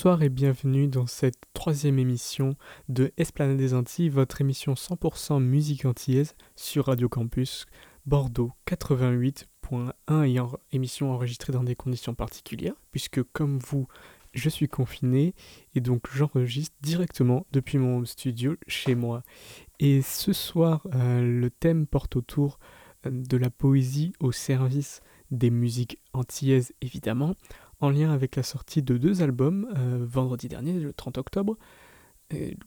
Bonsoir et bienvenue dans cette troisième émission de Esplanade des Antilles, votre émission 100% musique antillaise sur Radio Campus Bordeaux 88.1 et émission enregistrée dans des conditions particulières puisque comme vous, je suis confiné et donc j'enregistre directement depuis mon studio chez moi. Et ce soir, euh, le thème porte autour euh, de la poésie au service des musiques antillaises évidemment en lien avec la sortie de deux albums euh, vendredi dernier, le 30 octobre.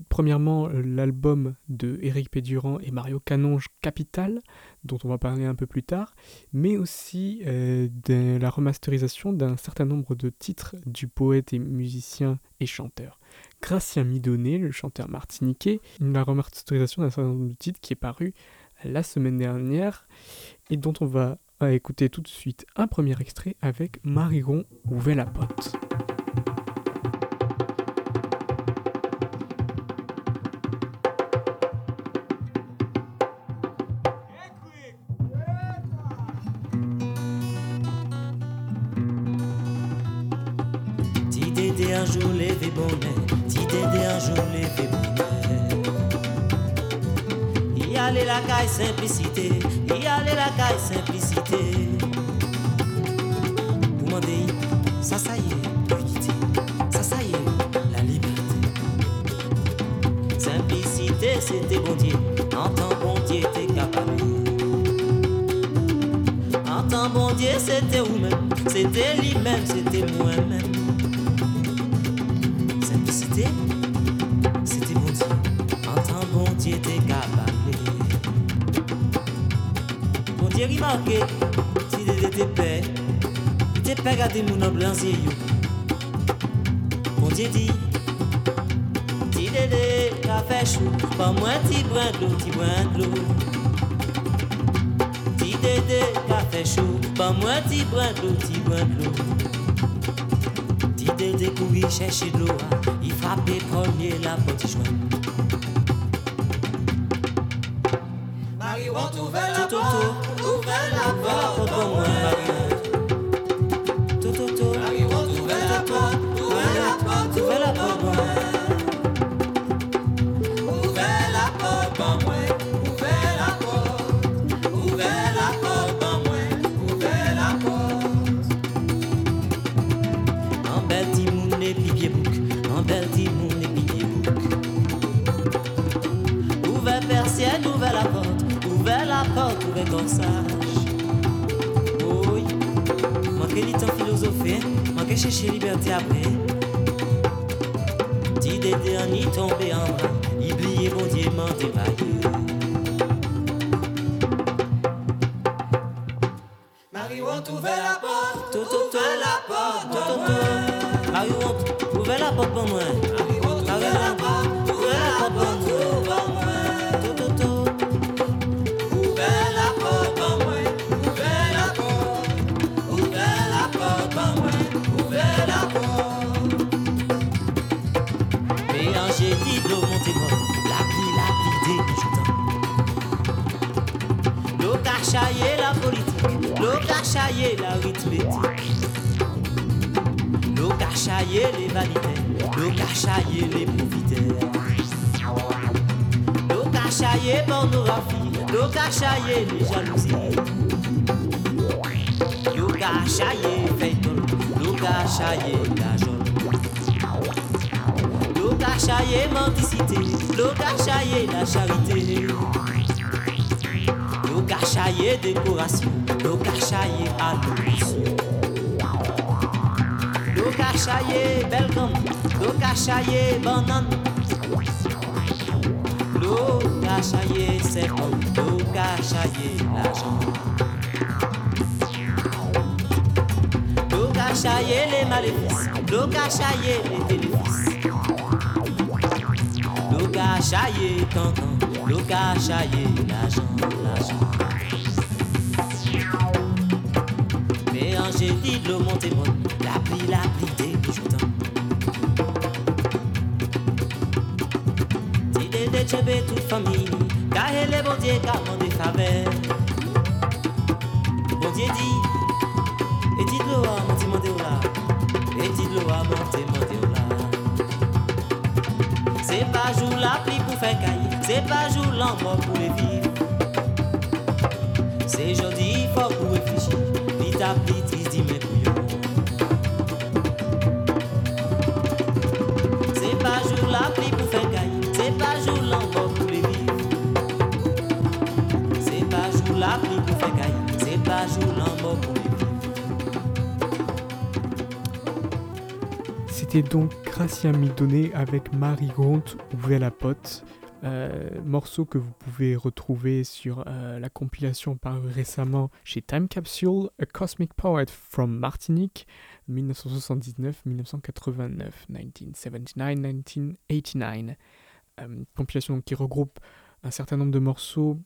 premièrement, l'album de Eric Pédurand et Mario Canonge Capital, dont on va parler un peu plus tard, mais aussi euh, de la remasterisation d'un certain nombre de titres du poète et musicien et chanteur Gracien Midonnet, le chanteur martiniquais, la remasterisation d'un certain nombre de titres qui est paru la semaine dernière et dont on va écouter tout de suite un premier extrait avec Marigon ou la la caille simplicité, y aller la caille simplicité. Vous demandez, ça ça y est, ça ça y est, la liberté. Simplicité c'était bon Dieu, en temps bon Dieu t'es capable. En temps bon Dieu c'était vous-même, c'était lui-même, c'était moi-même. Simplicité, Dieu remarqué, si tes pères, tes gardent mon blanc yo. Bon Dieu dit, ti dédé, café chaud, pas moins ti brin de l'eau, ti brin de l'eau. Ti dédé, café chaud, pas moins ti brin de l'eau, brin de l'eau. Dédé courir chercher de l'eau, ah, il frappait premier la porte. Chercher liberté après. Ti dédé en y tombé en bas, oublié bon Dieu m'en dévaillé. L'eau cachaillée la arithmétique. L'eau cachaillée les validaires, l'eau cachaillée les profiteurs. L'eau cachaillée pornographie, l'eau cachaillée les jalousies. L'eau cachaillée fait l'eau cachaillée la jaune. L'eau cachaillée mendicité, l'eau cachaillée la charité. L'eau cachaillée décoration, cachaillée belle gomme, l'eau cachaillée banane. L'eau cachaillée l'argent. L'eau cachaillée les maléfices, cachaillée les téléfils. L'eau cachaillée cancan, l'eau cachaillée Mais Angélie de l'eau montée bonne, la pluie, la pluie dégoûtant. Si des déchebés toute famille, car elle est bon Dieu, car on des. Bon Dieu dit, et dit de l'eau à monter, monter là, et dit de l'eau à monter, monter. C'est pas jour la pluie pour faire caille, c'est pas jour l'amour pour les vivre. C'est jodi, faut pour réfléchir, vite à vite, C'était donc Gracia Midonné avec Marie Gront Ouvert la pote, euh, morceau que vous pouvez retrouver sur euh, la compilation parue récemment chez Time Capsule, A Cosmic Poet from Martinique, 1979-1989, 1979-1989. Euh, compilation qui regroupe un certain nombre de morceaux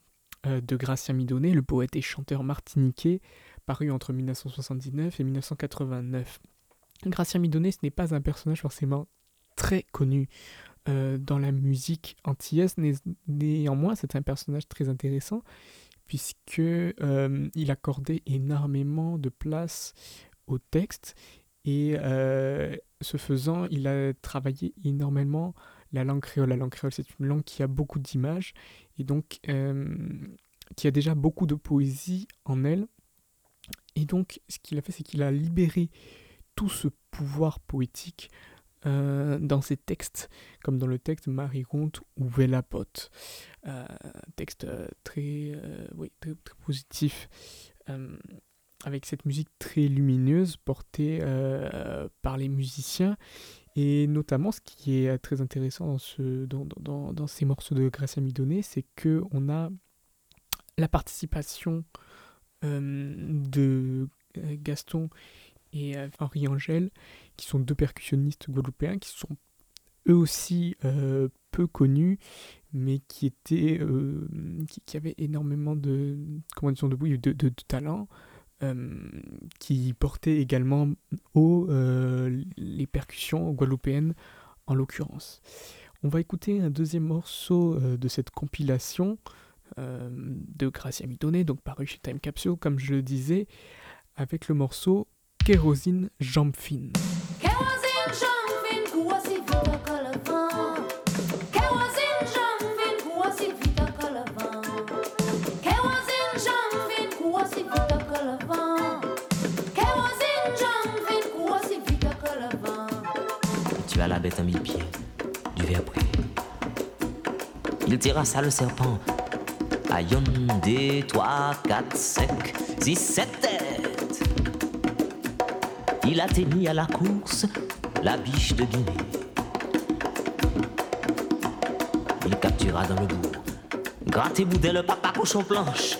de Gracia Midonné, le poète et chanteur martiniquais, paru entre 1979 et 1989. Gracia Midonné, ce n'est pas un personnage forcément très connu euh, dans la musique antillaise. Né- Néanmoins, c'est un personnage très intéressant puisque euh, il accordait énormément de place au texte et euh, ce faisant, il a travaillé énormément la langue créole. La langue créole, c'est une langue qui a beaucoup d'images et donc qui a déjà beaucoup de poésie en elle. Et donc, ce qu'il a fait, c'est qu'il a libéré tout ce pouvoir poétique euh, dans ses textes, comme dans le texte Marie Ronte ou Vela Pote. Euh, texte euh, très, euh, très, très positif, avec cette musique très lumineuse portée par les musiciens. Et notamment, ce qui est très intéressant dans, ce, dans, dans- dans, dans ces morceaux de Gracia Midonné, c'est qu'on a la participation de Gaston et euh, Henri Angèle, qui sont deux percussionnistes guadeloupéens, qui sont eux aussi euh, peu connus, mais qui étaient, euh, qui, avaient énormément de, comment de, de, talent, qui portaient également haut les percussions guadeloupéennes en l'occurrence. On va écouter un deuxième morceau de cette compilation de Gracia Midonné, donc paru chez Time Capsule, comme je le disais, avec le morceau Kérosine Jambe Fine. Kerosene jumping, kuwasi vita kalavan. Kerosene jumping, kuwasi vita kalavan. Kerosene jumping, kuwasi vita kalavan. Kerosene jumping, kuwasi vita kalavan. Tu as la bête à mille pieds, du verre près. Il terrassa le serpent. À yon, deux, trois, quatre, cinq, six, sept têtes. Il atteignit à la course la biche de Guinée. Il captura dans le bourg. Gratté boudin le papa cochon planche.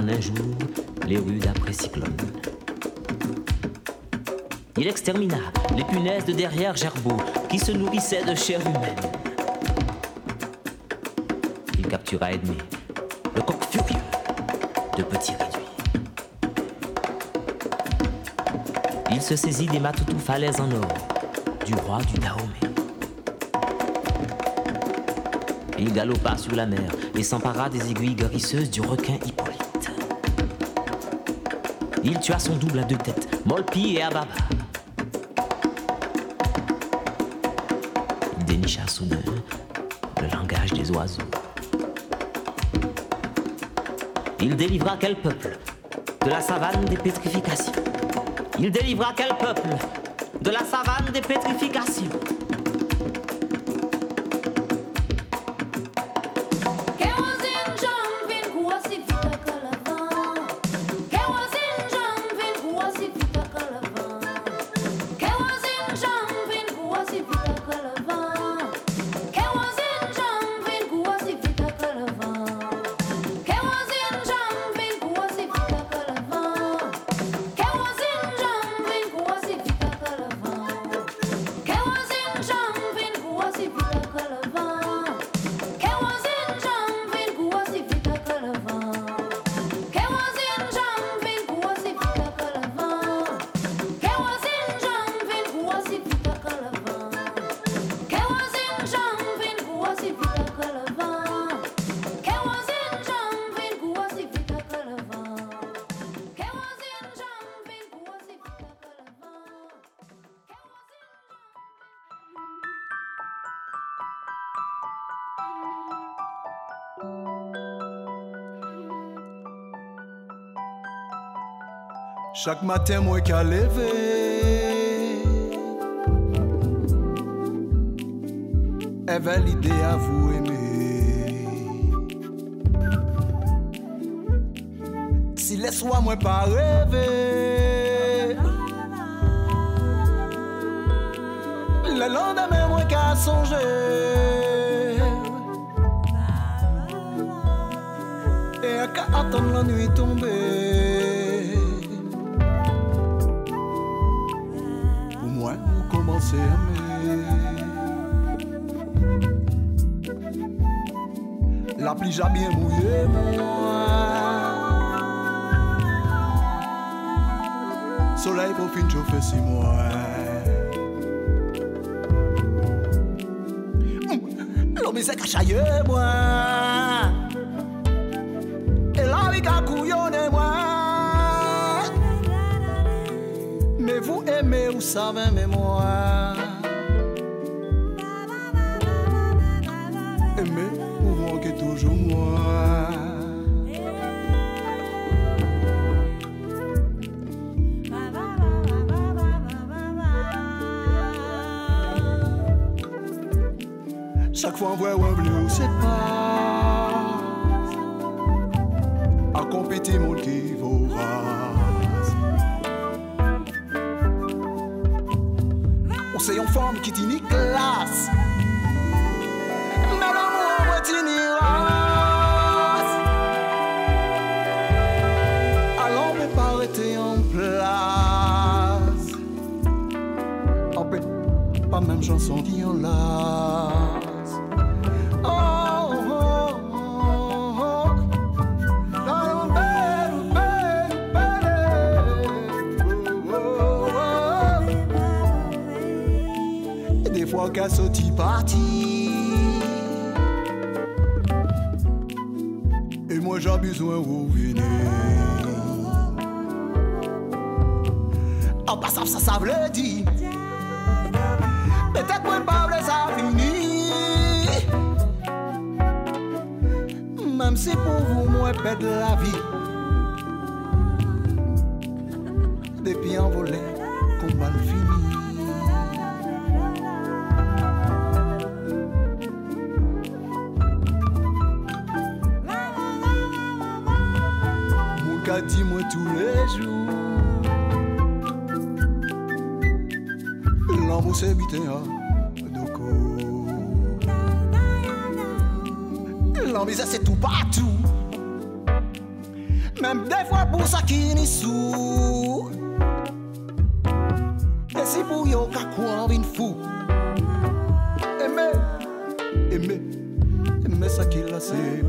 En un jour les rues d'après cyclone. Il extermina les punaises de derrière Gerbeau qui se nourrissaient de chair humaine. Il captura Edmé, le coq furieux de petits réduits. Il se saisit des matoutou falaises en or du roi du Dahomey. Il galopa sur la mer et s'empara des aiguilles guérisseuses du requin Hippolyte. Il tua son double à deux têtes, Molpi et Ababa. Il dénicha soudain le langage des oiseaux. Il délivra quel peuple de la savane des pétrifications? Il délivra quel peuple de la savane des pétrifications? Chaque matin, moi qu'à lever. Avait l'idée à vous aimer. Si les soirs, moi pas rêver. Le lendemain, moi qu'à songer. Et à qu'à attendre la nuit tomber. La pluie j'ai bien mouillé, moi. Soleil pour fin chauffer six mois. L'homme s'est cachaillé, moi. Et la vie a couillonné, moi. Vous aimez, vous savez, mais moi. Aimez, vous manquez toujours moi. Chaque fois on voit un bleu, c'est pas à compéter mon qui. Forme qui dit ni classe, mais l'amour race. Alors on pas arrêter en place. En paix, pas même chanson qui en sorti parti Et moi j'ai besoin de revenir. En passant ça ça veut dire Peut-être qu'on pas ça Même si pour vous moi perdre la vie. Depuis envolé dis-moi tous les jours. L'amour c'est bité à Doko L'envie ça c'est tout partout. Même des fois pour ça qui n'y sous. Et si pour yo ka quoi vin fou Aimer, aimer, aimer ça qui vous C'est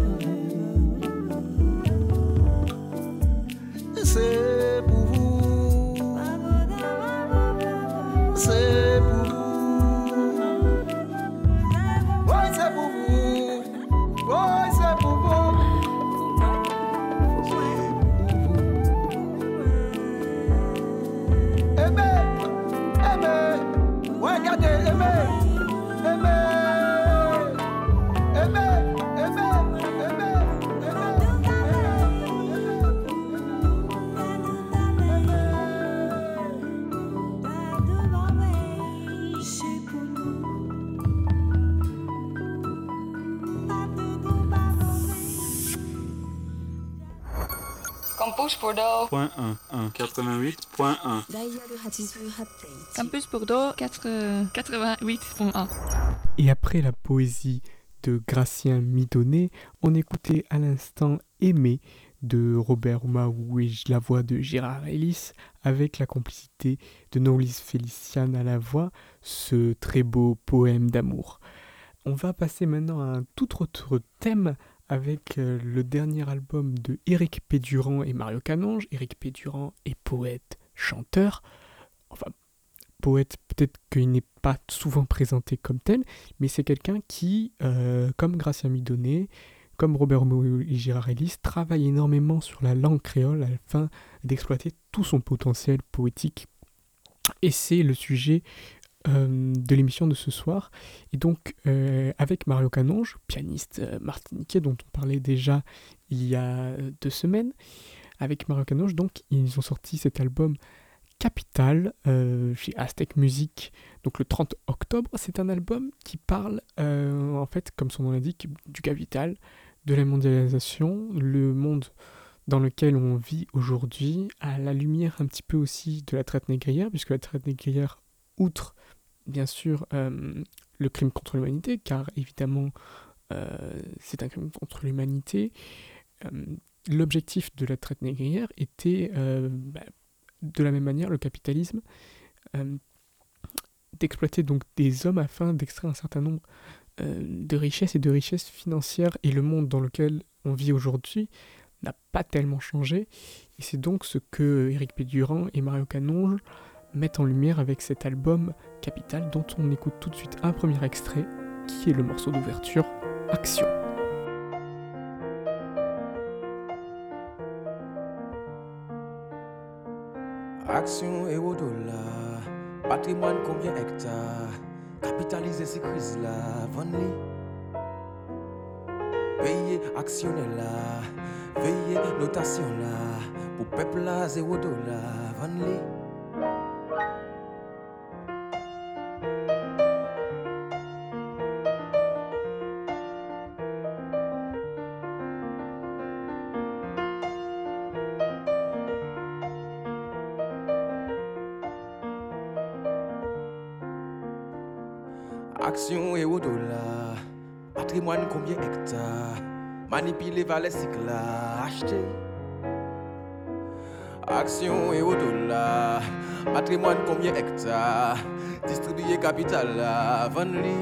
88.1. Campus Bordeaux 4, 88.1. Et après la poésie de Gracien Midonnet, on écoutait à l'instant Aimé de Robert Maou et la voix de Gérard Ellis avec la complicité de Norlis Feliciane à la voix, ce très beau poème d'amour. On va passer maintenant à un tout autre thème avec euh, le dernier album de Éric Pédurand et Mario Canonge. Éric Pédurand est poète, chanteur. Enfin, poète, peut-être qu'il n'est pas souvent présenté comme tel, mais c'est quelqu'un qui, euh, comme Gracien Midonnet, comme Robert Moe et Gérard Ellis, travaille énormément sur la langue créole afin d'exploiter tout son potentiel poétique. Et c'est le sujet euh, de l'émission de ce soir. Et donc, euh, avec Mario Canonge, pianiste euh, martiniquais dont on parlait déjà il y a deux semaines, avec Mario Canonge, donc ils ont sorti cet album Capital chez Aztec Music, donc le 30 octobre. C'est un album qui parle, en fait, comme son nom l'indique, du capital, de la mondialisation, le monde dans lequel on vit aujourd'hui, à la lumière un petit peu aussi de la traite négrière, puisque la traite négrière, outre bien sûr euh, le crime contre l'humanité, car évidemment c'est un crime contre l'humanité, l'objectif de la traite négrière était bah, de la même manière le capitalisme euh, d'exploiter donc des hommes afin d'extraire un certain nombre euh, de richesses et de richesses financières. Et le monde dans lequel on vit aujourd'hui n'a pas tellement changé. Et c'est donc ce que Eric Pédurand et Mario Canonge mettent en lumière avec cet album Capital dont on écoute tout de suite un premier extrait qui est le morceau d'ouverture Action. Action et au-delà, patrimoine combien hectares, capitaliser ces crises-là, venez. Veillez actionner là, veillez notation là, pour peuple là, zéro dollar, venez. Manipile vale sik la achete Aksyon e oto la Matrimoine komye hekta Distribuye kapital la Van li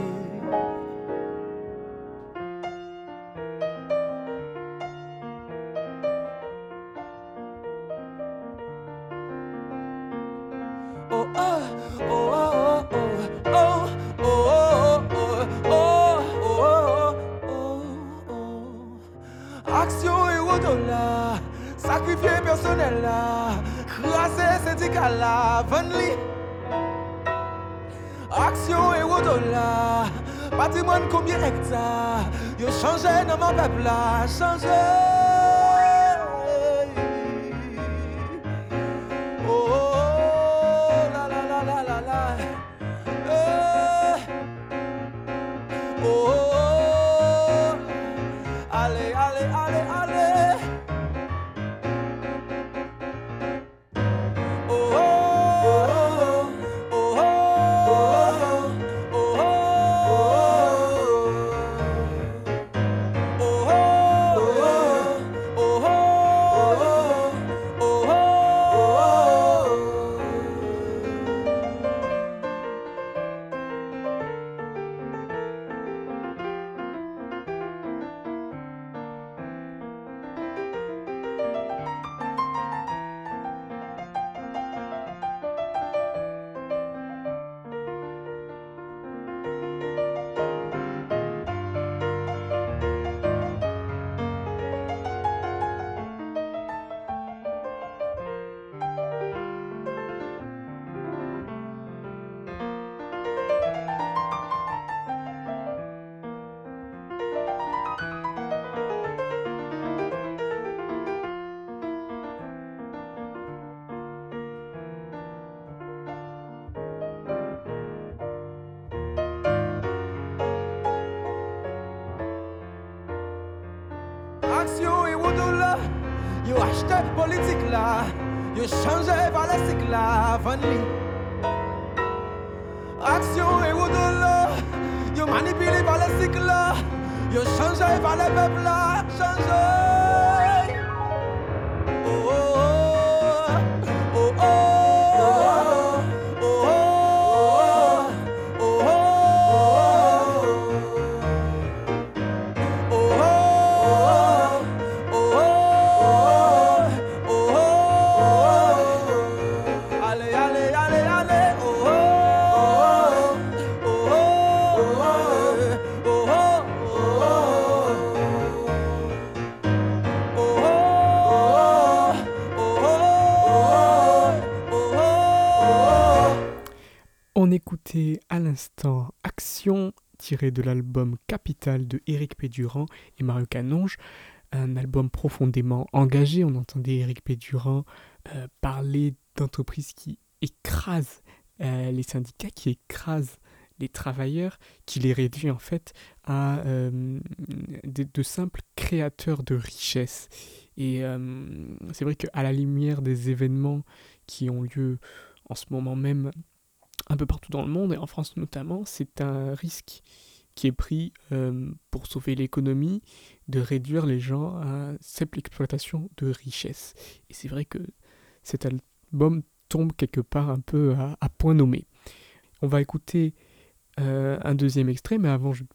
là, yo changé par les cycles là, Action et au-delà, yo manipulé par les cycles là, yo changé par les peuples là, Action tirée de l'album Capital de Eric Pédurand et Mario Canonge. un album profondément engagé. On entendait Eric Pédurand euh, parler d'entreprises qui écrasent euh, les syndicats, qui écrasent les travailleurs, qui les réduit en fait à euh, de, simples créateurs de richesses. Et c'est vrai qu'à la lumière des événements qui ont lieu en ce moment même un peu partout dans le monde, et en France notamment, c'est un risque qui est pris pour sauver l'économie, de réduire les gens à simple exploitation de richesses. Et c'est vrai que cet album tombe quelque part un peu à, point nommé. On va écouter euh, un deuxième extrait, mais avant, je vais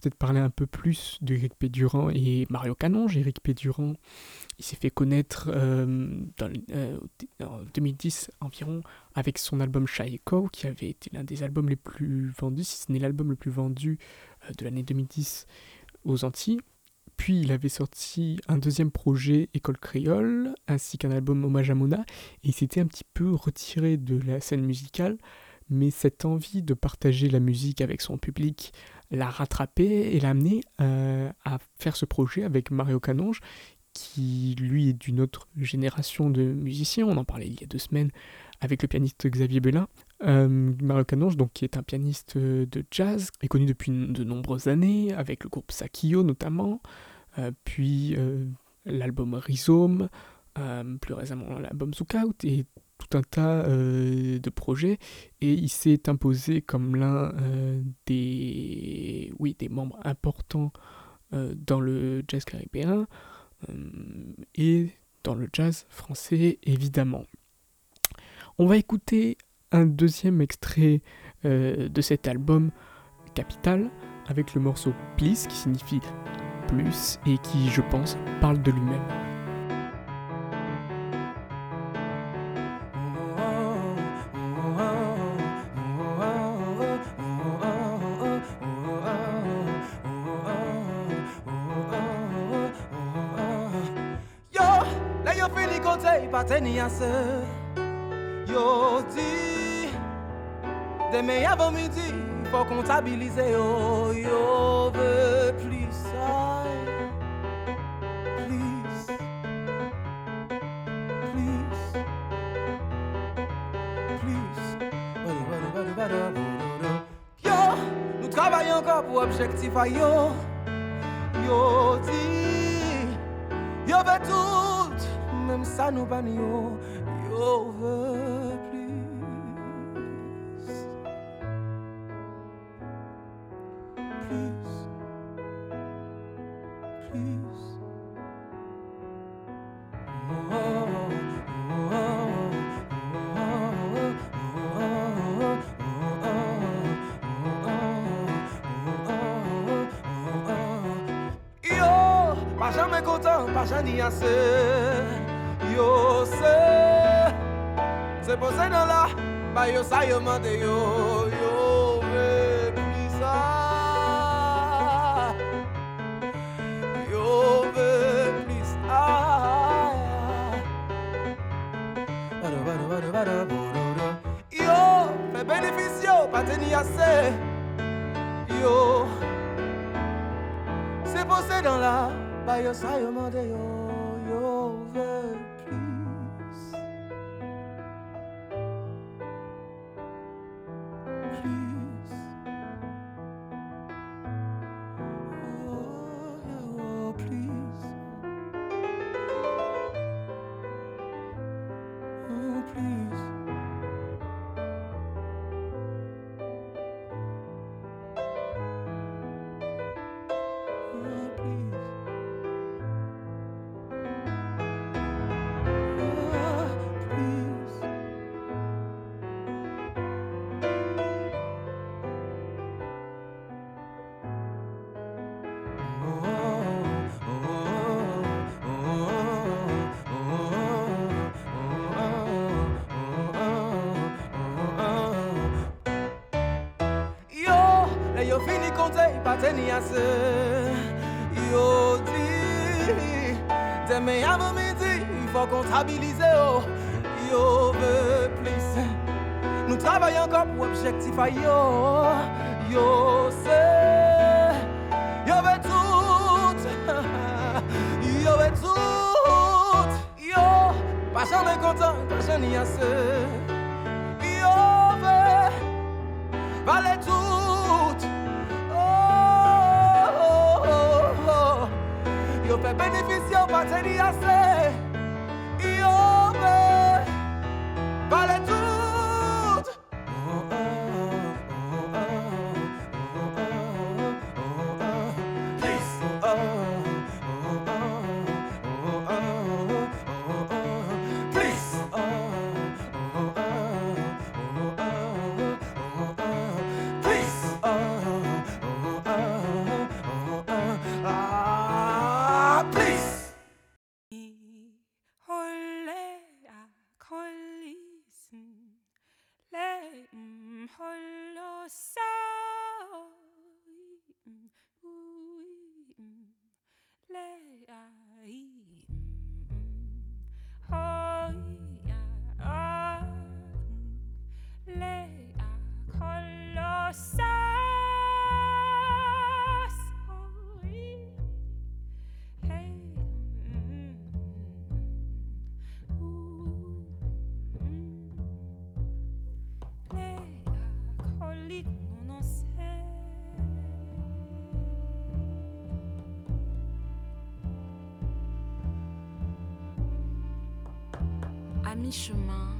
peut-être parler un peu plus d'Éric Pédurand et Mario Canonge. Éric Pédurand, il s'est fait connaître euh, euh, en 2010 environ avec son album Echo, qui avait été l'un des albums les plus vendus, si ce n'est l'album le plus vendu de l'année 2010 aux Antilles. Puis il avait sorti un deuxième projet, École Créole, ainsi qu'un album Hommage à Mona, et il s'était un petit peu retiré de la scène musicale, mais cette envie de partager la musique avec son public l'a rattrapé et l'a amené euh, à faire ce projet avec Mario Canonge, qui lui est d'une autre génération de musiciens, on en parlait il y a deux semaines avec le pianiste Xavier Bellin. Euh, Mario Canonge, donc, qui est un pianiste de jazz, est connu depuis de nombreuses années, avec le groupe Sakio notamment, euh, puis l'album Rhizome, plus récemment l'album Zookout, et un tas de projets, et il s'est imposé comme l'un des, oui, des membres importants dans le jazz caribéen, et dans le jazz français évidemment. On va écouter un deuxième extrait euh, de cet album Capital avec le morceau Please qui signifie plus et qui, je pense, parle de lui-même. yase Yo di Deme yavon midi Fò kontabilize yo. Yo ve plis ay Plis Plis Plis. Yo Nou travay anka pou objektif ay yo. Yo di Yo ve tou Même ça nous pas yo Yo veut Yo Ba yo sa yo mande yo Yo ve plis sa Yo ve plis sa Yo fe benefisyo Pa teni ase Yo Se pose nan la Ba yo sa yo mande yo teni 迷什么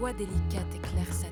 voix délicate éclaire sa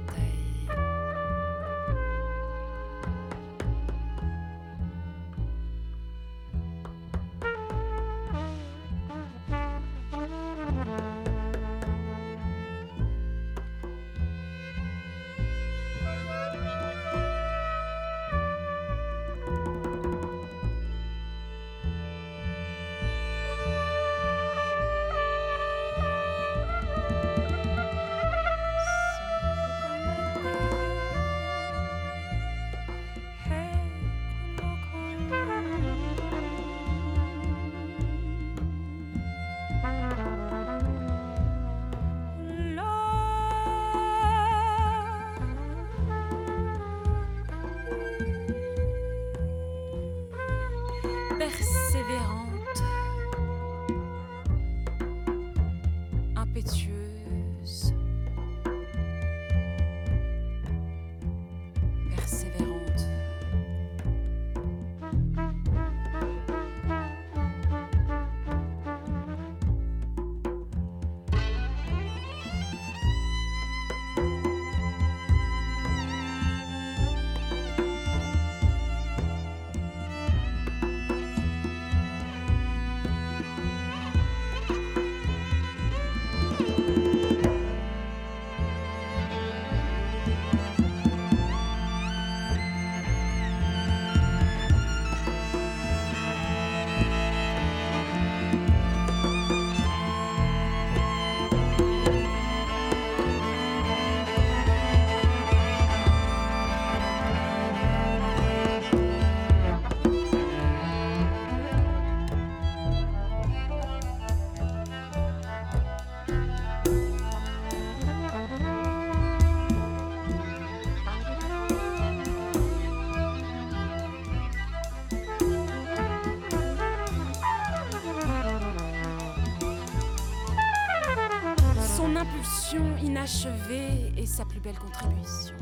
impulsion inachevée et sa plus belle contribution.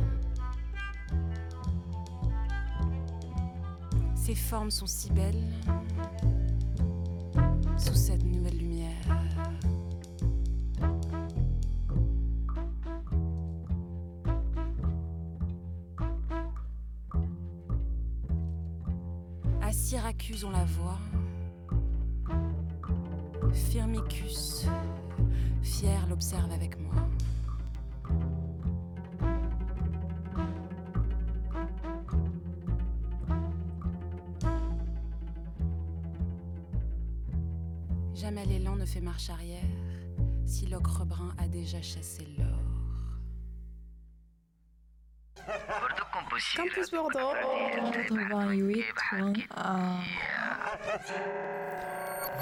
Ses formes sont si belles sous cette nouvelle lumière. À Syracuse, on la voit. Firmicus. Fier l'observe avec moi. Jamais l'élan ne fait marche arrière si l'ocre brun a déjà chassé l'or. Campus Bordeaux,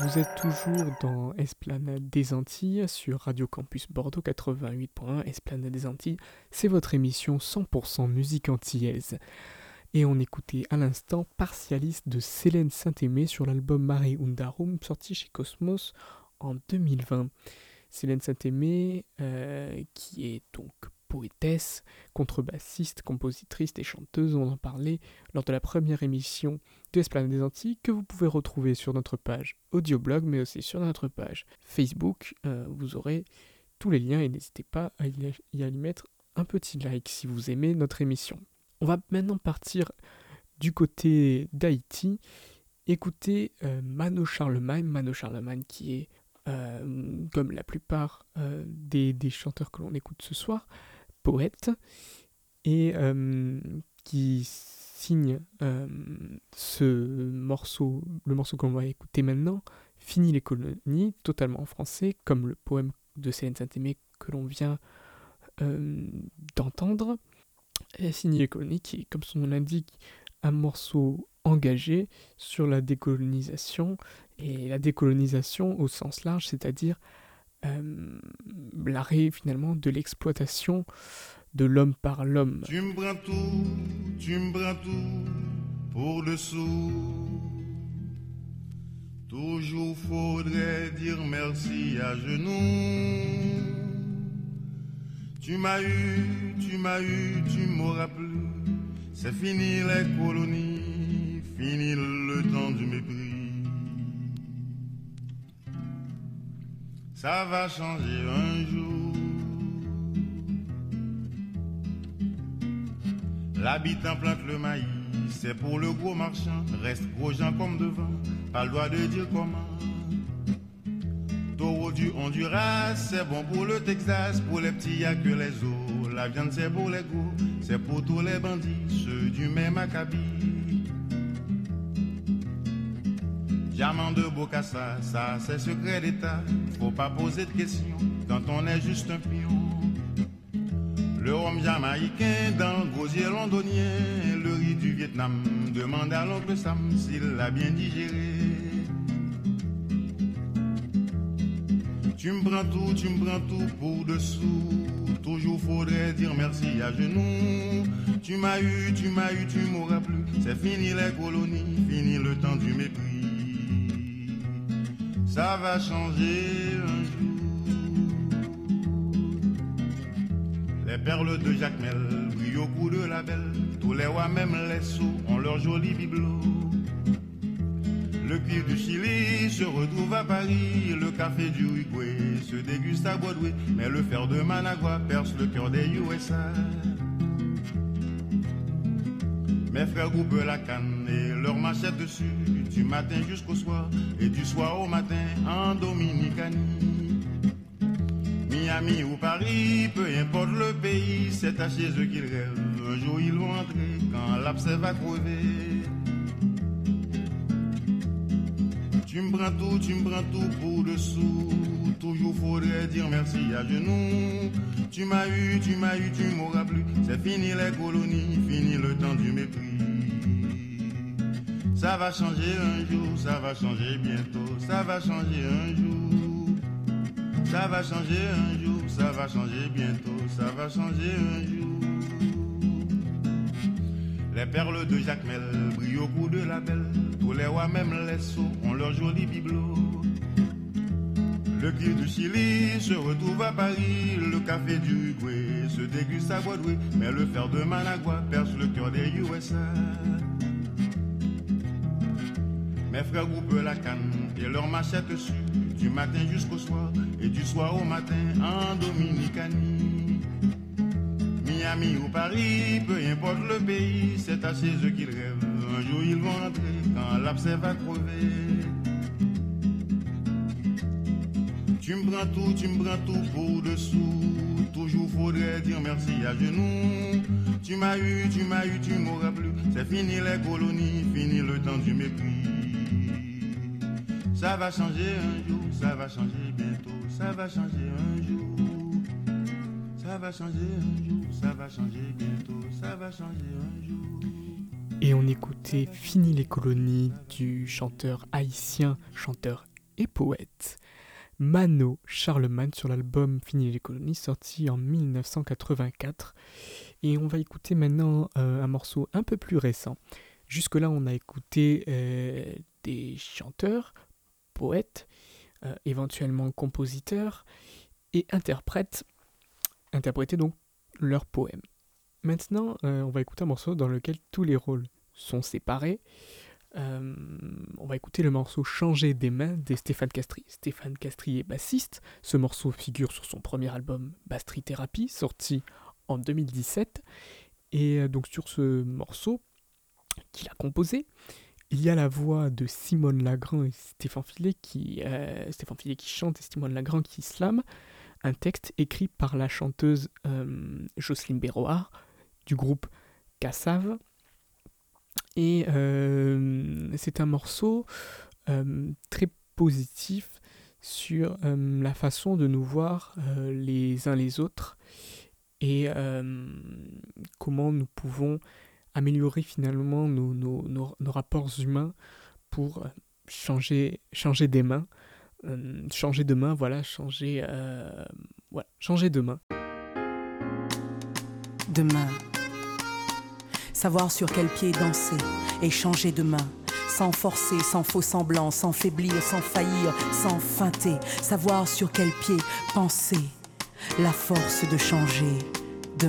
vous êtes toujours dans Esplanade des Antilles sur Radio Campus Bordeaux 88.1. Esplanade des Antilles, c'est votre émission 100% musique antillaise. Et on écoutait à l'instant Partialiste de Célène Saint-Aimé sur l'album Mare Undarum sorti chez Cosmos en 2020. Célène Saint-Aimé, euh, qui est donc poétesse, contrebassiste, compositrice et chanteuse, on en parlait lors de la première émission de Esplanade des Antilles que vous pouvez retrouver sur notre page audioblog mais aussi sur notre page Facebook. Euh, vous aurez tous les liens et n'hésitez pas à y, mettre un petit like si vous aimez notre émission. On va maintenant partir du côté d'Haïti, écouter euh, Mano Charlemagne, Mano Charlemagne qui est, euh, comme la plupart des, chanteurs que l'on écoute ce soir, poète, et euh, qui signe euh, ce morceau, le morceau qu'on va écouter maintenant, Fini les colonies, totalement en français, comme le poème de Céline Saint-Aimé que l'on vient euh, d'entendre. Fini les colonies, qui est, comme son nom l'indique, un morceau engagé sur la décolonisation, et la décolonisation au sens large, c'est-à-dire euh, l'arrêt finalement de l'exploitation de l'homme par l'homme. Tu me prends tout, tu me prends tout pour dessous. Toujours faudrait dire merci à genoux. Tu m'as eu, tu m'as eu, tu m'auras plus. C'est fini les colonies, fini le temps du mépris. Ça va changer un jour. L'habitant plante le maïs, c'est pour le gros marchand. Reste gros gens comme devant, pas le droit de dire comment. Taureau du Honduras, c'est bon pour le Texas, pour les petits y'a que les os. La viande c'est pour les gros, c'est pour tous les bandits, ceux du même acabit. Diamant de Bocassa, ça c'est secret d'État. Faut pas poser de questions quand on est juste un pion. Le rhum jamaïcain dans le gosier londonien, le riz du Vietnam, demande à l'oncle Sam s'il l'a bien digéré. Tu me prends tout, tu me prends tout pour dessous. Toujours faudrait dire merci à genoux. Tu m'as eu, tu m'as eu, tu m'auras plus. C'est fini les colonies, fini le temps du mépris. Ça va changer un jour. Les perles de Jacmel brillent au bout de la belle. Tous les rois, même les sots, ont leur joli bibelot. Le cuivre du Chili se retrouve à Paris, le café du Uruguay se déguste à Broadway, mais le fer de Managua perce le cœur des USA. Mes frères groupent la canne et leur machette dessus, du matin jusqu'au soir, et du soir au matin en Dominicanie. Miami ou Paris, peu importe le pays, c'est à chez eux qu'ils rêvent. Un jour ils vont entrer quand l'abcès va crever. Tu me prends tout, tu me prends tout pour dessous. Toujours faudrait dire merci à genoux. Tu m'as eu, tu m'as eu, tu m'auras plus. C'est fini les colonies, fini le temps du mépris. Ça va changer un jour, ça va changer bientôt. Ça va changer un jour. Ça va changer un jour, ça va changer bientôt. Ça va changer un jour. Les perles de Jacmel brillent au bout de la belle. Tous les rois, même les sots, ont leur joli bibelot. Le cuir du Chili se retrouve à Paris. Le café du Uruguay se déguste à Broadway. Mais le fer de Managua perce le cœur des USA. Mes frères groupent la canne et leur machette dessus. Du matin jusqu'au soir et du soir au matin en Dominicanie. Miami ou Paris, peu importe le pays, c'est à chez eux qu'ils rêvent. Un jour ils vont rentrer quand l'abcès va crever. Tu me prends tout, tu me prends tout pour dessous. Toujours faudrait dire merci à genoux. Tu m'as eu, tu m'as eu, tu m'auras plus. C'est fini les colonies, fini le temps du mépris. Ça va changer un jour, ça va changer bientôt, ça va changer un jour. Ça va changer un jour, ça va changer bientôt, ça va changer un jour. Et on écoutait Fini les colonies du chanteur haïtien, chanteur et poète Mano Charlemagne sur l'album Fini les colonies sorti en 1984. Et on va écouter maintenant euh, un morceau un peu plus récent. Jusque-là, on a écouté euh, des chanteurs, poètes, euh, éventuellement compositeurs et interprètes, interpréter donc leurs poèmes. Maintenant, on va écouter un morceau dans lequel tous les rôles sont séparés. Euh, on va écouter le morceau Changer des mains de Stéphane Castry. Stéphane Castry est bassiste. Ce morceau figure sur son premier album Bastry Therapy, sorti en 2017. Et euh, donc sur ce morceau qu'il a composé, il y a la voix de Simone Lagrand et Stéphane Filet qui, euh, chante et Simone Lagrand qui slame. Un texte écrit par la chanteuse Jocelyne Béroard du groupe Cassave. Et euh, c'est un morceau euh, très positif sur euh, la façon de nous voir les uns les autres et comment nous pouvons améliorer finalement nos, rapports humains pour changer, changer des mains. changer de main, voilà, changer, voilà, changer de main. Demain savoir sur quel pied danser et changer de main. Sans forcer, sans faux semblant, sans faiblir, sans faillir, sans feinter. Savoir sur quel pied penser. La force de changer de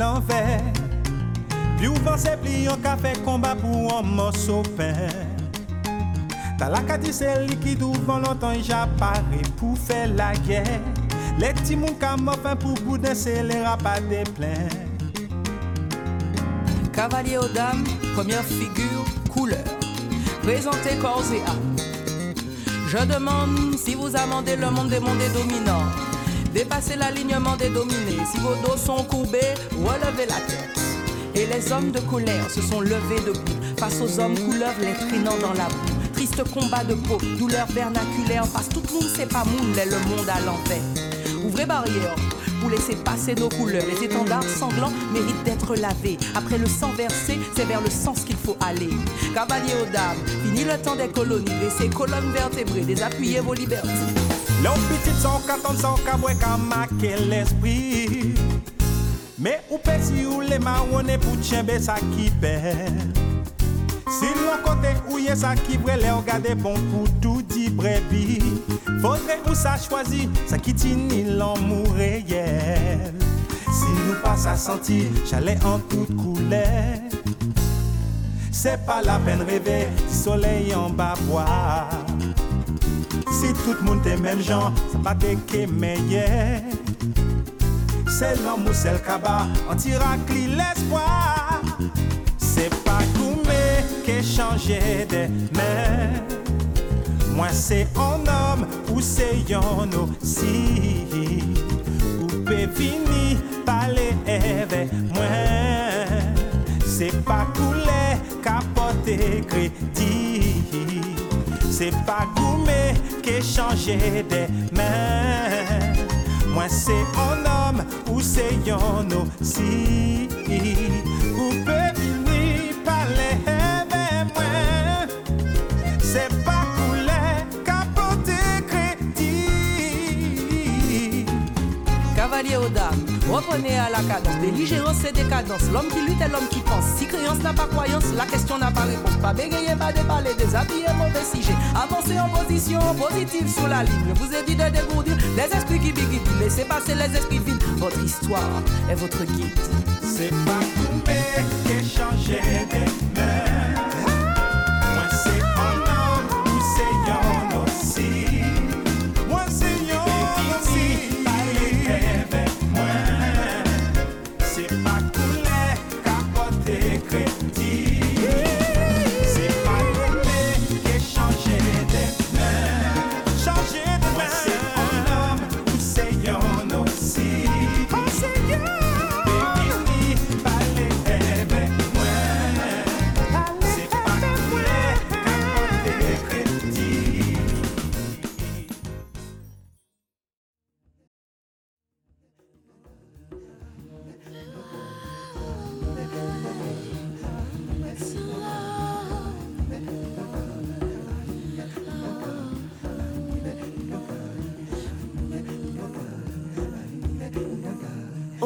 l'envers. Plus ouvant c'est pli, on ka fait combat pour un morceau pain. T'as la dit c'est liquide ouvant longtemps, j'apparais pour faire la guerre. Les petits moun ka fin pour boudin, c'est les rapas des pleins. Cavalier aux dames, première figure, couleur. Présentez corps et âme. Je demande si vous amendez le monde des mondes dominants. Dépassez l'alignement des dominés. Si vos dos sont courbés, relevez la tête. Et les hommes de colère se sont levés debout face aux hommes couleurs les traînant dans la boue. Triste combat de peau, douleur vernaculaire, parce tout le monde sait pas moule, le monde à l'envers. Ouvrez barrière pour laisser passer nos couleurs. Les étendards sanglants méritent d'être lavés. Après le sang versé, c'est vers le sens qu'il faut aller. Cavalier aux dames, fini le temps des colonies. Laissez colonnes vertébrées, désappuyer vos libertés. L'homme petit son katon son kabwe ka make l'esprit. Mais ou pe si ou le marone pou tchenbe sa ki Si l'on kote ou ye sa ki bre le gade bon pou tout di brebi Faudrait ou sa choisi sa ki tini l'amour réel. Si nous pas sa senti chalet en toute couleur. C'est pas la peine rêver si soleil en bas boire si tout le monde est même gens, ça pas que meilleur. C'est l'homme ou c'est le cabas, on tira l'espoir. C'est pas Goumé qui changé de mains. Moi c'est un homme ou c'est un aussi. Ou peut venir parler avec moi. C'est pas couler, capoter crédit. C'est pas Goumé qui changé des mains. Moi c'est un homme ou c'est un aussi. Reprenez à la cadence, belligérance et décadence. L'homme qui lutte est l'homme qui pense. Si créance n'a pas croyance, la question n'a pas réponse. Pas bégayer, pas déballer, déshabiller, mauvais sujet. Avancez en position positive sur la ligne. Je vous ai de dégourdir les esprits qui biguent. Laissez passer les esprits vides. Votre histoire est votre guide. C'est pas vous qui changez des mœurs.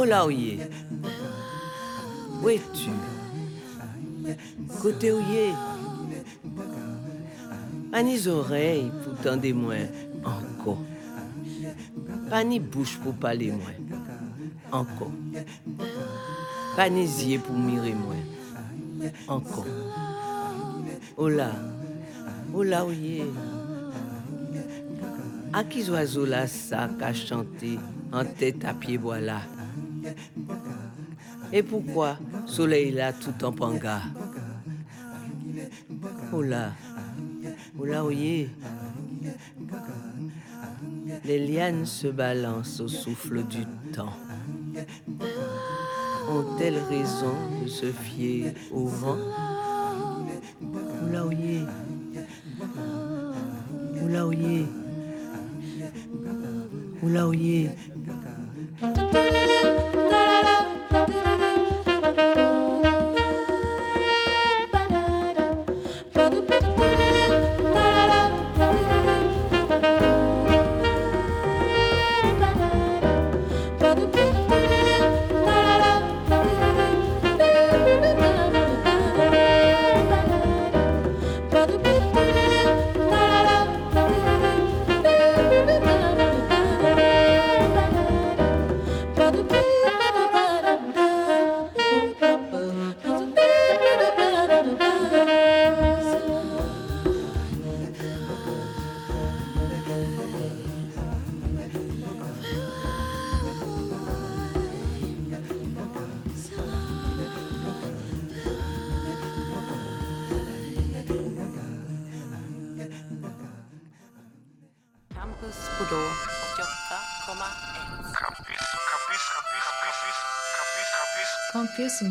Oh là où es-tu? Côté Pas ni oreilles pour tendre moins encore. Pas ni bouche pour parler moins encore. Pas ni yeux pour mirer moins encore. Oh là, oh là À qui oiseau là ça qu'a chanté en tête à pied voilà? Et pourquoi soleil là tout en panga? Oh oh y est Les lianes se balancent au souffle du temps. Ont-elles raison de se fier au vent? Oula ouye. Oula ouye. Oula ouye.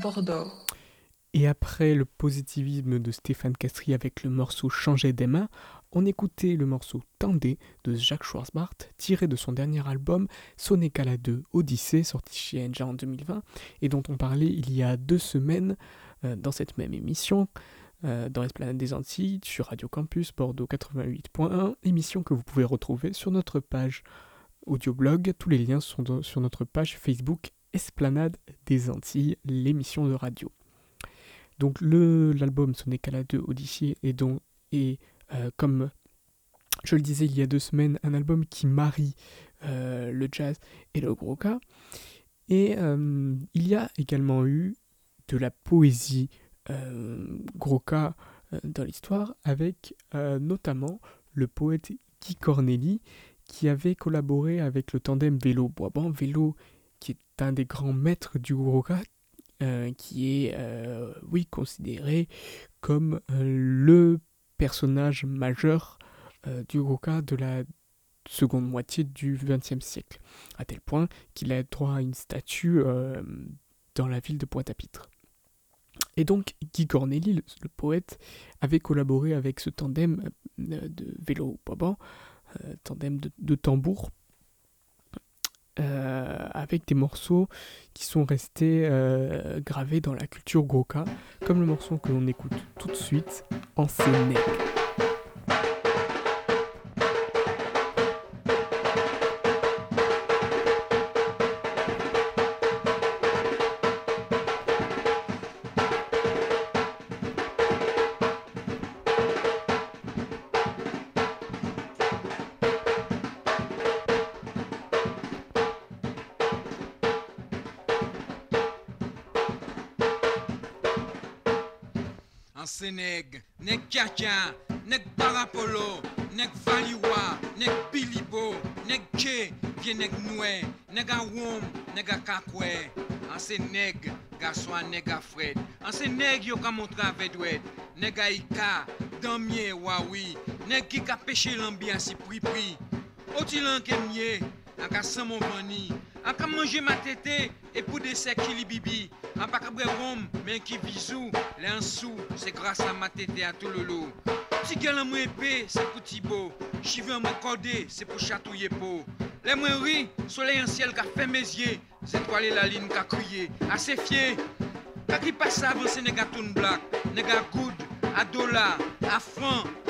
Bordeaux. Et après le positivisme de Stéphane Castry avec le morceau Changer des mains, on écoutait le morceau Tendé de Jacques Schwarzbart, tiré de son dernier album Sonecala 2 Odyssée, sorti chez Enja en 2020, et dont on parlait il y a deux semaines euh, dans cette même émission, euh, dans l'Esplanade des Antilles, sur Radio Campus Bordeaux 88.1, émission que vous pouvez retrouver sur notre page audioblog. Tous les liens sont sur notre page Facebook Esplanade des Antilles, l'émission de radio. Donc l'album Ce n'est qu'à la 2 Odyssée est donc est, euh, comme je le disais il y a deux semaines un album qui marie euh, le jazz et le groka. Et euh, il y a également eu de la poésie euh, dans l'histoire avec notamment le poète Guy Corneli qui avait collaboré avec le tandem Vélo Boisban. Vélo qui est un des grands maîtres du groka euh, qui est, euh, oui, considéré comme euh, le personnage majeur euh, du Roca de la seconde moitié du XXe siècle, à tel point qu'il a droit à une statue dans la ville de Pointe-à-Pitre. Et donc, Guy Corneli, le, poète, avait collaboré avec ce tandem de vélo Boban, euh, tandem de, de tambour, euh, avec des morceaux qui sont restés euh, gravés dans la culture Goka, comme le morceau que l'on écoute tout de suite, en Sénèque. Anse neg, garçon neg Fred. Anse neg yo ka montra vedwed, neg Ika, Damien Wawi, neg ki ka peche l'ambiance pri pri. Oti lan ke mye, an ka san mon vani, an ka manje ma tete, et pour des secs qui bibi, an pa ka bre rom, men ki vizou, le an sou, c'est grâce à ma tete à tout le lot. Si gel an mwen épée, c'est pour Thibaut, chive an mwen cordé, c'est pour chatouiller peau. Les mwen ri, soleil en ciel ka fait mes yeux, c'est toile la ligne ka crié, assez fier. Ka ki passe avant c'est nega tourne black, nega good, à dollar, à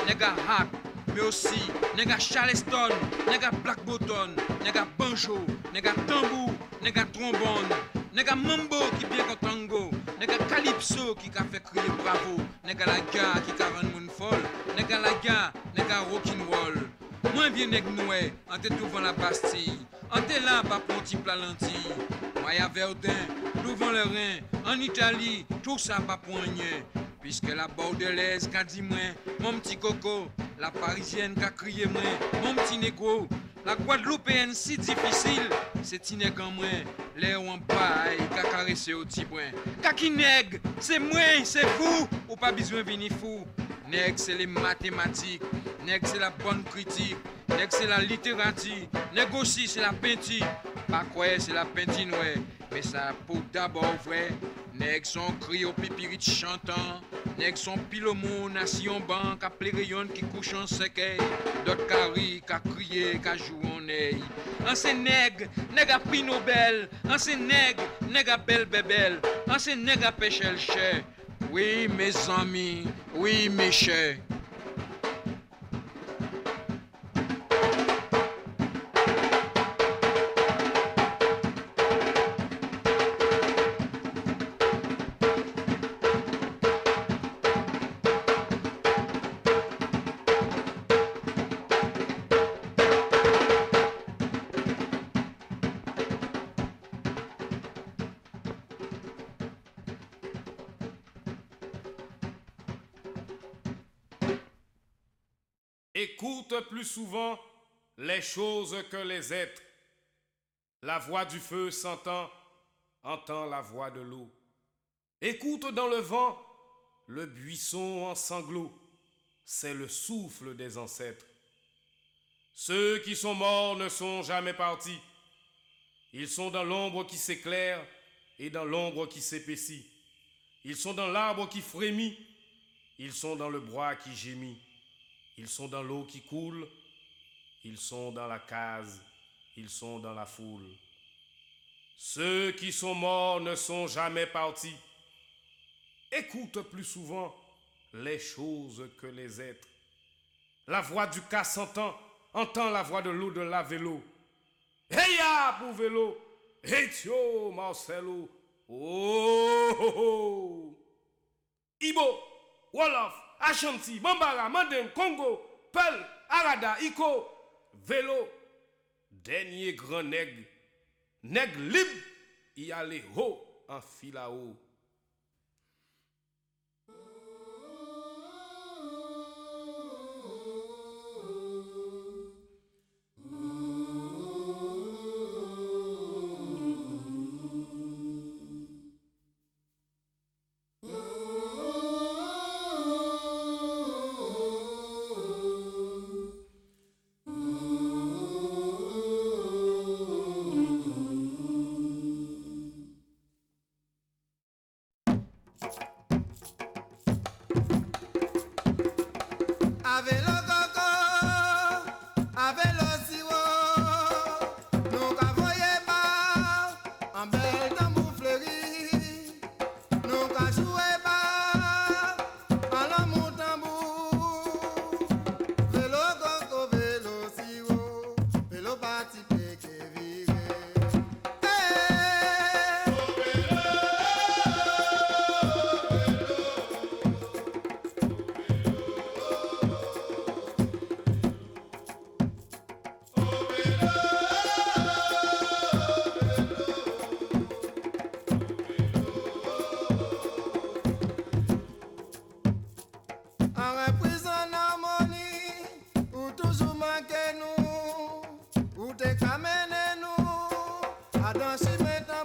nega hack, mais aussi nega Charleston, nega Black Button, nega banjo, nega tambou, nèg à trombone, nèg à mambo qui bien qu'en tango, nèg à calypso qui ka fait crier bravo, nèg à la gare qui ka rend moun folle, nèg à la gare, nèg à rock'n'roll. Moins bien nèg noué, en tête devant la Bastille, en tête là pas pour petit plananti. Maya Verdun, devant le Rhin, en Italie, tout ça pas poignet. Puisque la bordelaise qu'a dit moi, mon petit coco, la parisienne qu'a crié moi, mon petit négro, la guadeloupéenne si difficile, c'est Tinek en moi, l'air en paille, qu'a caressé au petit point. Kaki nèg, c'est moi, c'est vous, ou pas besoin venir fou. Nèg, c'est les mathématiques, nèg, c'est la bonne critique, nèg, c'est la littérature, nèg aussi, c'est la peinture. Pas quoi, c'est la peinture, ouais, mais ça pour d'abord vrai. Nèg son cri au pipirit chantant, nèg son pilomo nation banque, appelé rayon qui couche en sequeil, d'autres cari, qu'a crié, qu'a joué en œil. En c'est nèg, nèg a prix Nobel, en c'est nèg, nèg a belle bébelle, en c'est nèg a chais. Oui, mes amis, oui, mes chers. Souvent les choses que les êtres. La voix du feu s'entend, entend la voix de l'eau. Écoute dans le vent le buisson en sanglots. C'est le souffle des ancêtres. Ceux qui sont morts ne sont jamais partis. Ils sont dans l'ombre qui s'éclaire et dans l'ombre qui s'épaissit. Ils sont dans l'arbre qui frémit. Ils sont dans le bois qui gémit. Ils sont dans l'eau qui coule, ils sont dans la case, ils sont dans la foule. Ceux qui sont morts ne sont jamais partis. Écoute plus souvent les choses que les êtres. La voix du cas s'entend, entend la voix de l'eau de la vélo. Heya pour vélo, Etio Marcelo, oh, oh, oh. Ibo, Wolof, Ashanti, Bambara, Mandem, Congo, Peul, Arada, Iko, Vélo. Dernier grand nègre, nègre libre, y allait haut en fil à haut. poeta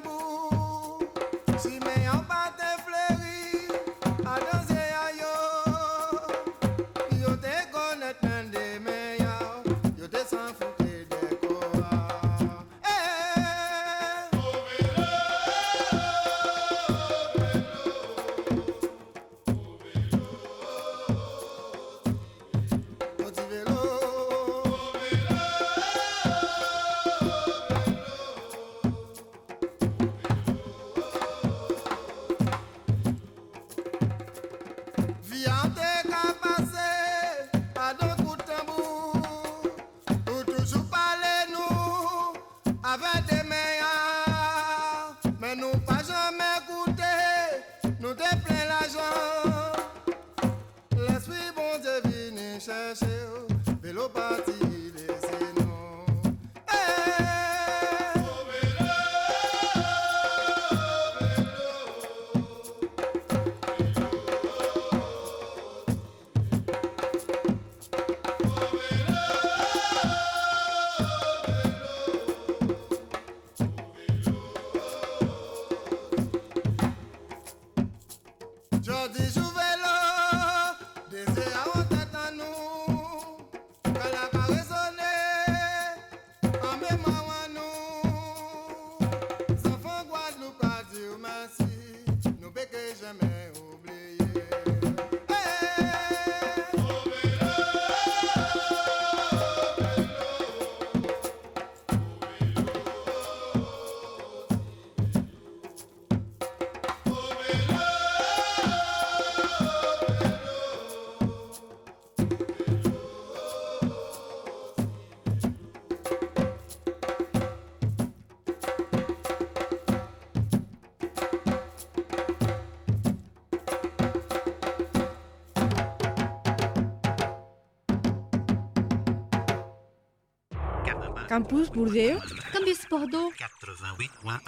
Campus Bordeaux. Campus Bordeaux. 88.1.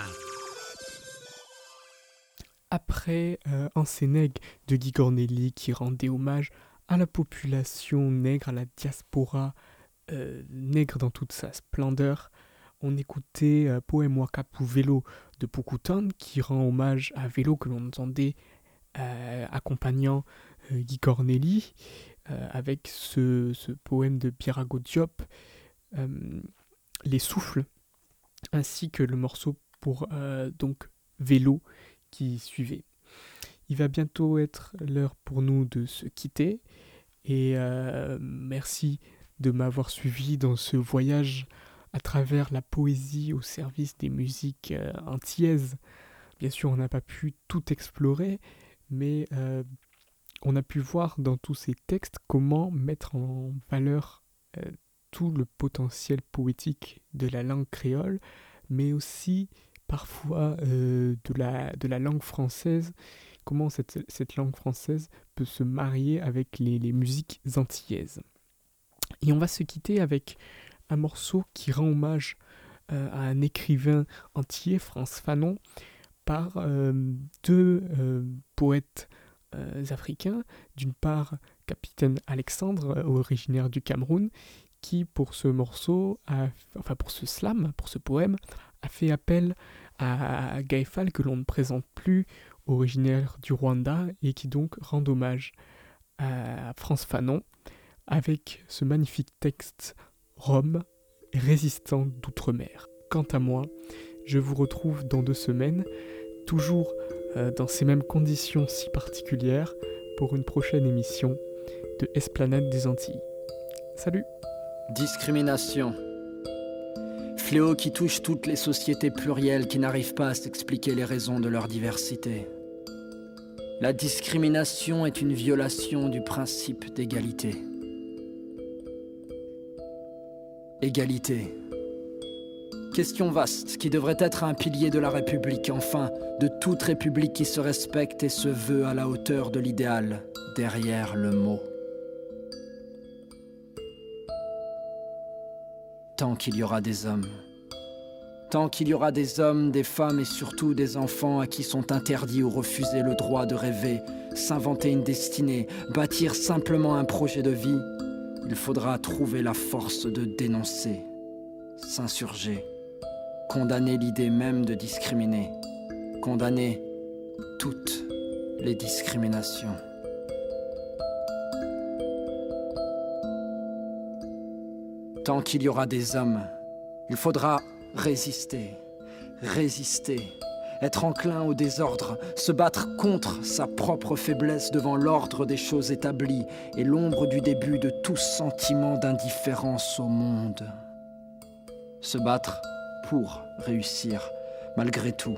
Après euh, un Sénègue de Guy Corneli qui rendait hommage à la population nègre, à la diaspora euh, nègre dans toute sa splendeur, on écoutait euh, Poème Waka pour Vélo de Poucouton qui rend hommage à Vélo que l'on entendait euh, accompagnant euh, Guy Corneli euh, avec ce, ce poème de Birago Diop, euh, Les Souffles, ainsi que le morceau pour euh, donc Vélo qui suivait. Il va bientôt être l'heure pour nous de se quitter et euh, merci de m'avoir suivi dans ce voyage à travers la poésie au service des musiques euh, antillaises. Bien sûr, on n'a pas pu tout explorer, mais euh, on a pu voir dans tous ces textes comment mettre en valeur tout le potentiel poétique de la langue créole, mais aussi parfois euh, de, la, de la langue française, comment cette, cette langue française peut se marier avec les, les musiques antillaises. Et on va se quitter avec un morceau qui rend hommage euh, à un écrivain antillais, France Fanon, par euh, deux poètes africains. D'une part, Capitaine Alexandre, originaire du Cameroun, qui pour ce morceau, enfin pour ce slam, pour ce poème, a fait appel à Gaëfal que l'on ne présente plus, originaire du Rwanda, et qui donc rend hommage à France Fanon avec ce magnifique texte Rome, résistant d'outre-mer. Quant à moi, je vous retrouve dans deux semaines, toujours euh, dans ces mêmes conditions si particulières, pour une prochaine émission de Esplanade des Antilles. Salut Discrimination. Fléau qui touche toutes les sociétés plurielles qui n'arrivent pas à s'expliquer les raisons de leur diversité. La discrimination est une violation du principe d'égalité. Égalité. Question vaste qui devrait être un pilier de la République, enfin, de toute République qui se respecte et se veut à la hauteur de l'idéal, derrière le mot. Tant qu'il y aura des hommes. Tant qu'il y aura des hommes, des femmes et surtout des enfants à qui sont interdits ou refusés le droit de rêver, s'inventer une destinée, bâtir simplement un projet de vie, il faudra trouver la force de dénoncer, s'insurger, condamner l'idée même de discriminer, condamner toutes les discriminations. Tant qu'il y aura des hommes, il faudra résister, résister, être enclin au désordre, se battre contre sa propre faiblesse devant l'ordre des choses établies et l'ombre du début de tout sentiment d'indifférence au monde. Se battre pour réussir, malgré tout,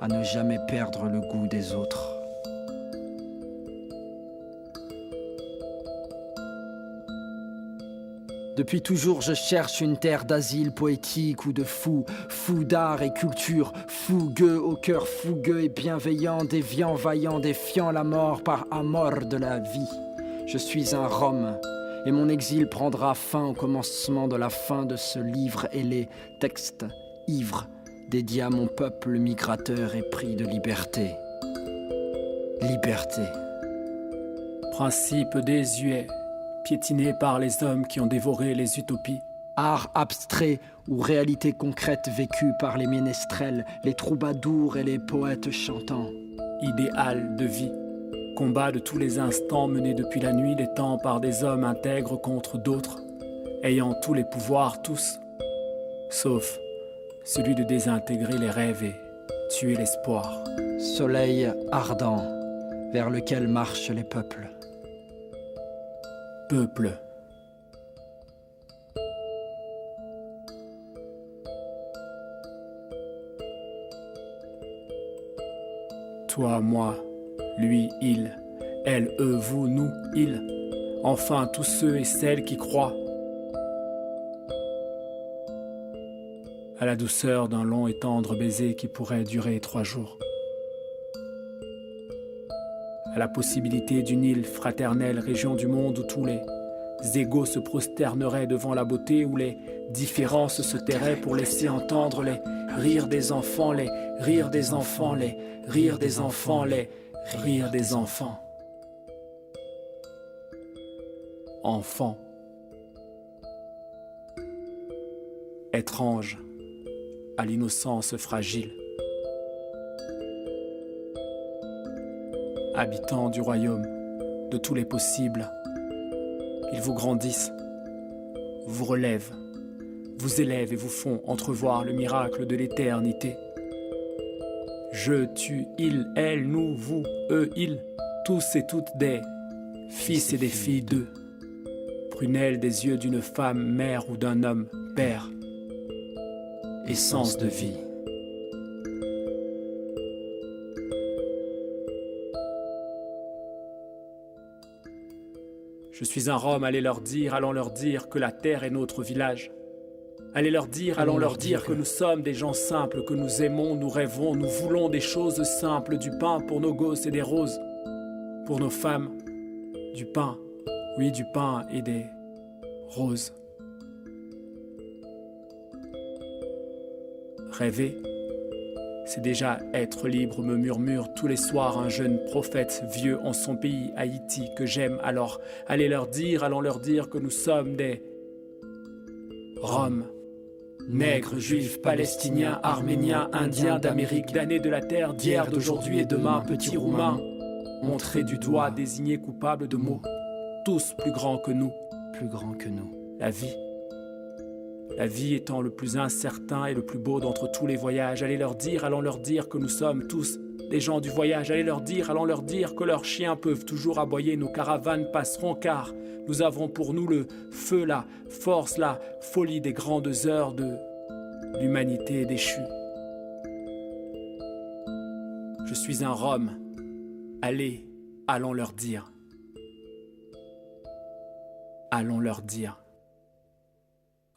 à ne jamais perdre le goût des autres. Depuis toujours, je cherche une terre d'asile poétique ou de fou, fou d'art et culture, fougueux au cœur fougueux et bienveillant, déviant, vaillant, défiant la mort par amour de la vie. Je suis un Rome, et mon exil prendra fin au commencement de la fin de ce livre et les textes ivres à mon peuple migrateur épris de liberté. Liberté. Principe désuet, piétiné par les hommes qui ont dévoré les utopies. Art abstrait ou réalité concrète vécue par les ménestrels, les troubadours et les poètes chantants. Idéal de vie, combat de tous les instants mené depuis la nuit des temps par des hommes intègres contre d'autres, ayant tous les pouvoirs tous, sauf celui de désintégrer les rêves et tuer l'espoir. Soleil ardent vers lequel marchent les peuples. Peuple. Toi, moi, lui, il, elle, eux, vous, nous, ils, enfin tous ceux et celles qui croient. À la douceur d'un long et tendre baiser qui pourrait durer trois jours, à la possibilité d'une île fraternelle, région du monde où tous les égaux se prosterneraient devant la beauté, où les différences se tairaient pour laisser entendre les rires des enfants, les rires des enfants, les rires des enfants, les rires des enfants. Enfants. Étrange à l'innocence fragile. Habitants du royaume de tous les possibles, ils vous grandissent, vous relèvent, vous élèvent et vous font entrevoir le miracle de l'éternité. Je, tu, il, elle, nous, vous, eux, ils, tous et toutes des fils et des filles d'eux. Prunelles des yeux d'une femme, mère ou d'un homme, père. Essence de vie. Suis un Rome, allez leur dire, allons leur dire que la terre est notre village. Allez leur dire, allons leur dire que nous sommes des gens simples, que nous aimons, nous rêvons, nous voulons des choses simples, du pain pour nos gosses et des roses. Pour nos femmes, du pain, oui, du pain et des roses. Rêver, c'est déjà être libre, me murmure tous les soirs un jeune prophète vieux en son pays, Haïti, que j'aime. Alors, allez leur dire, allons leur dire que nous sommes des Roms, nègres, juifs, palestiniens, arméniens, indiens d'Amérique, damnés de la terre, d'hier, d'aujourd'hui et demain, petits roumains, montrés du doigt, désignés coupables de mots, tous plus grands que nous, plus grands que nous. La vie. La vie étant le plus incertain et le plus beau d'entre tous les voyages, allez leur dire, allons leur dire que nous sommes tous des gens du voyage, allez leur dire, allons leur dire que leurs chiens peuvent toujours aboyer, nos caravanes passeront car nous avons pour nous le feu, la force, la folie des grandes heures de l'humanité déchue. Je suis un Rome. Allez, allons leur dire. Allons leur dire.